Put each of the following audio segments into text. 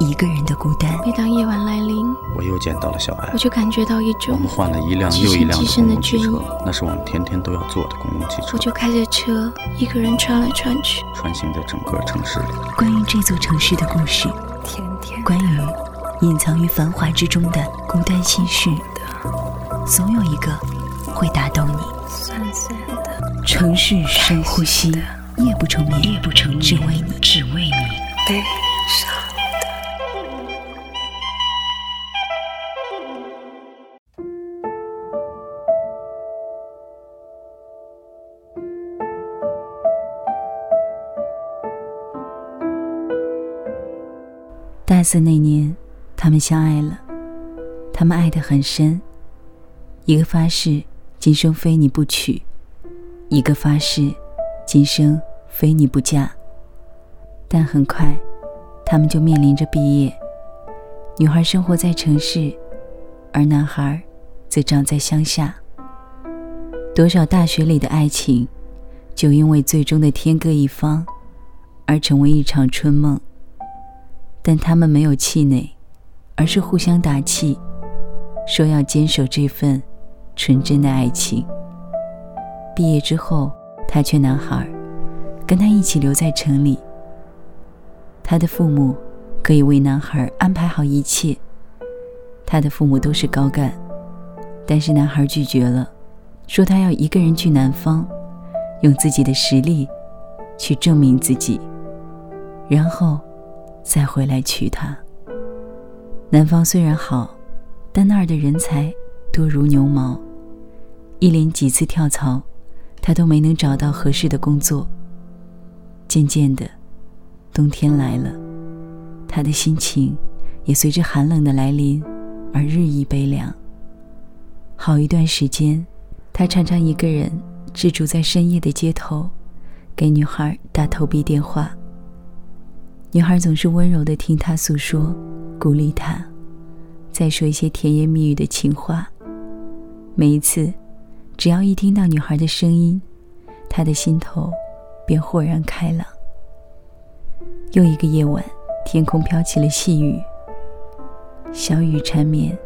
一个人的孤单。每当夜晚来临，我又见到了小艾我。就感觉到一种我们换了一辆又一辆的的公共汽车，那是我们天天都要坐的公共汽车我，就开着车一个人穿来穿去。穿行在整个城市里。关于这座城市的故事，天天关于隐藏于繁华之中的孤单心事，总有一个会打动你。酸酸的，城市深呼吸，夜不成眠，夜不成眠，只为你，只为你。大四那年，他们相爱了，他们爱得很深，一个发誓今生非你不娶，一个发誓今生非你不嫁。但很快，他们就面临着毕业。女孩生活在城市，而男孩则长在乡下。多少大学里的爱情，就因为最终的天各一方，而成为一场春梦。但他们没有气馁，而是互相打气，说要坚守这份纯真的爱情。毕业之后，他劝男孩跟他一起留在城里。他的父母可以为男孩安排好一切，他的父母都是高干，但是男孩拒绝了，说他要一个人去南方，用自己的实力去证明自己，然后。再回来娶她。南方虽然好，但那儿的人才多如牛毛，一连几次跳槽，他都没能找到合适的工作。渐渐的，冬天来了，他的心情也随着寒冷的来临而日益悲凉。好一段时间，他常常一个人滞住在深夜的街头，给女孩打投币电话。女孩总是温柔地听他诉说，鼓励他，再说一些甜言蜜语的情话。每一次，只要一听到女孩的声音，他的心头便豁然开朗。又一个夜晚，天空飘起了细雨，小雨缠绵。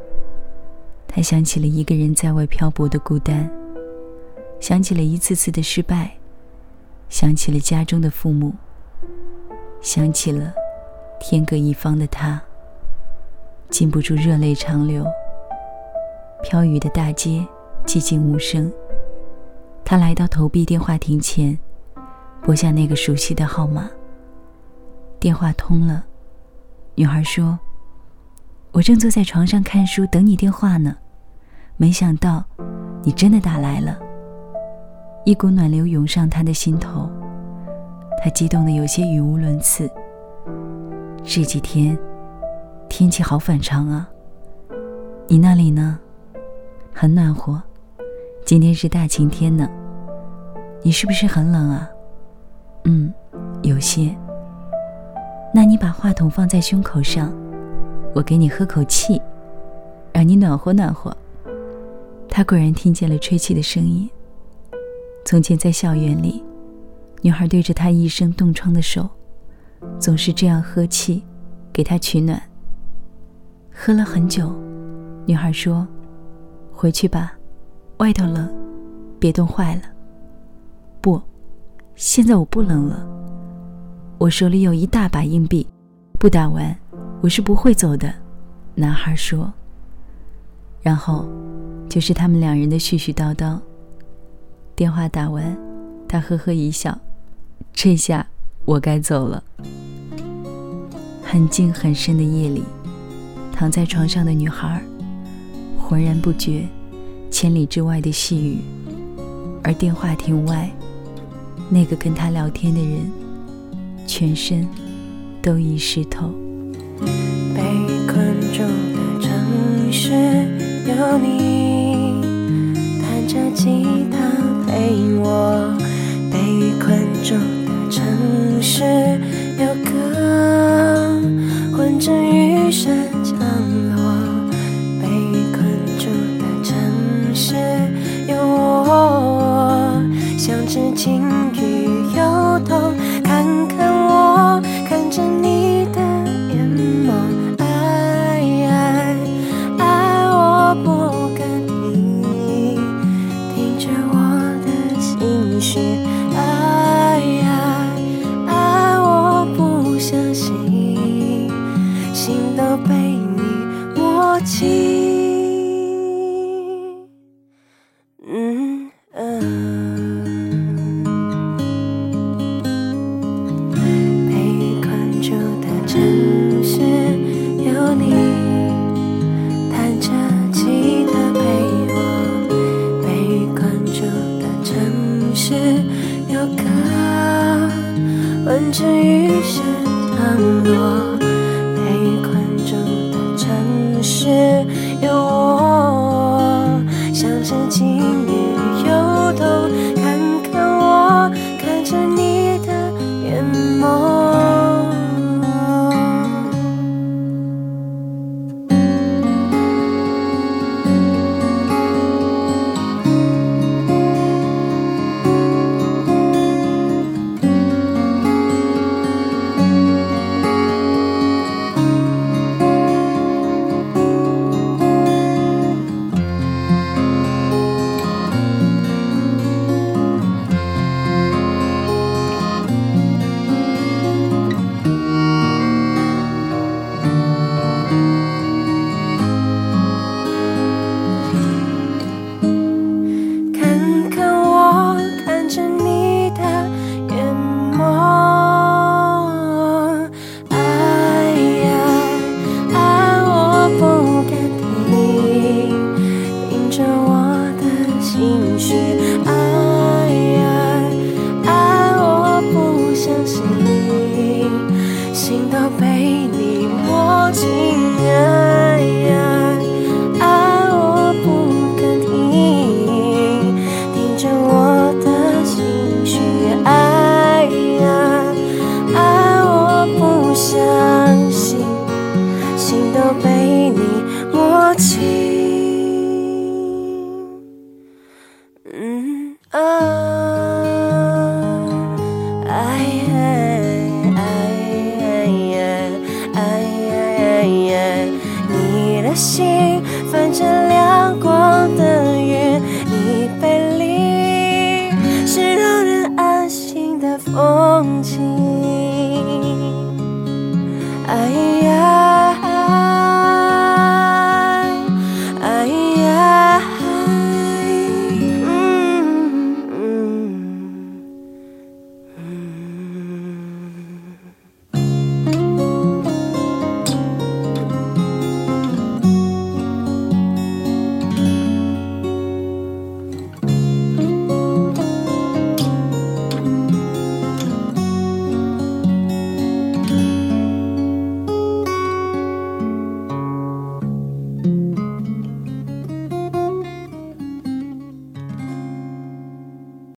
他想起了一个人在外漂泊的孤单，想起了一次次的失败，想起了家中的父母。想起了天各一方的他，禁不住热泪长流。飘雨的大街寂静无声。他来到投币电话亭前，拨下那个熟悉的号码。电话通了，女孩说：“我正坐在床上看书，等你电话呢。没想到，你真的打来了。”一股暖流涌上他的心头。他激动的有些语无伦次。这几天天气好反常啊。你那里呢？很暖和，今天是大晴天呢。你是不是很冷啊？嗯，有些。那你把话筒放在胸口上，我给你喝口气，让你暖和暖和。他果然听见了吹气的声音。从前在校园里。女孩对着他一生冻疮的手，总是这样呵气，给他取暖。喝了很久，女孩说：“回去吧，外头冷，别冻坏了。”不，现在我不冷了。我手里有一大把硬币，不打完，我是不会走的。”男孩说。然后，就是他们两人的絮絮叨叨。电话打完，他呵呵一笑。这下我该走了。很静很深的夜里，躺在床上的女孩，浑然不觉千里之外的细雨，而电话亭外，那个跟她聊天的人，全身都已湿透。被困住的城市有你，弹着吉他陪我。被困住。城市有个。闻着雨声降落。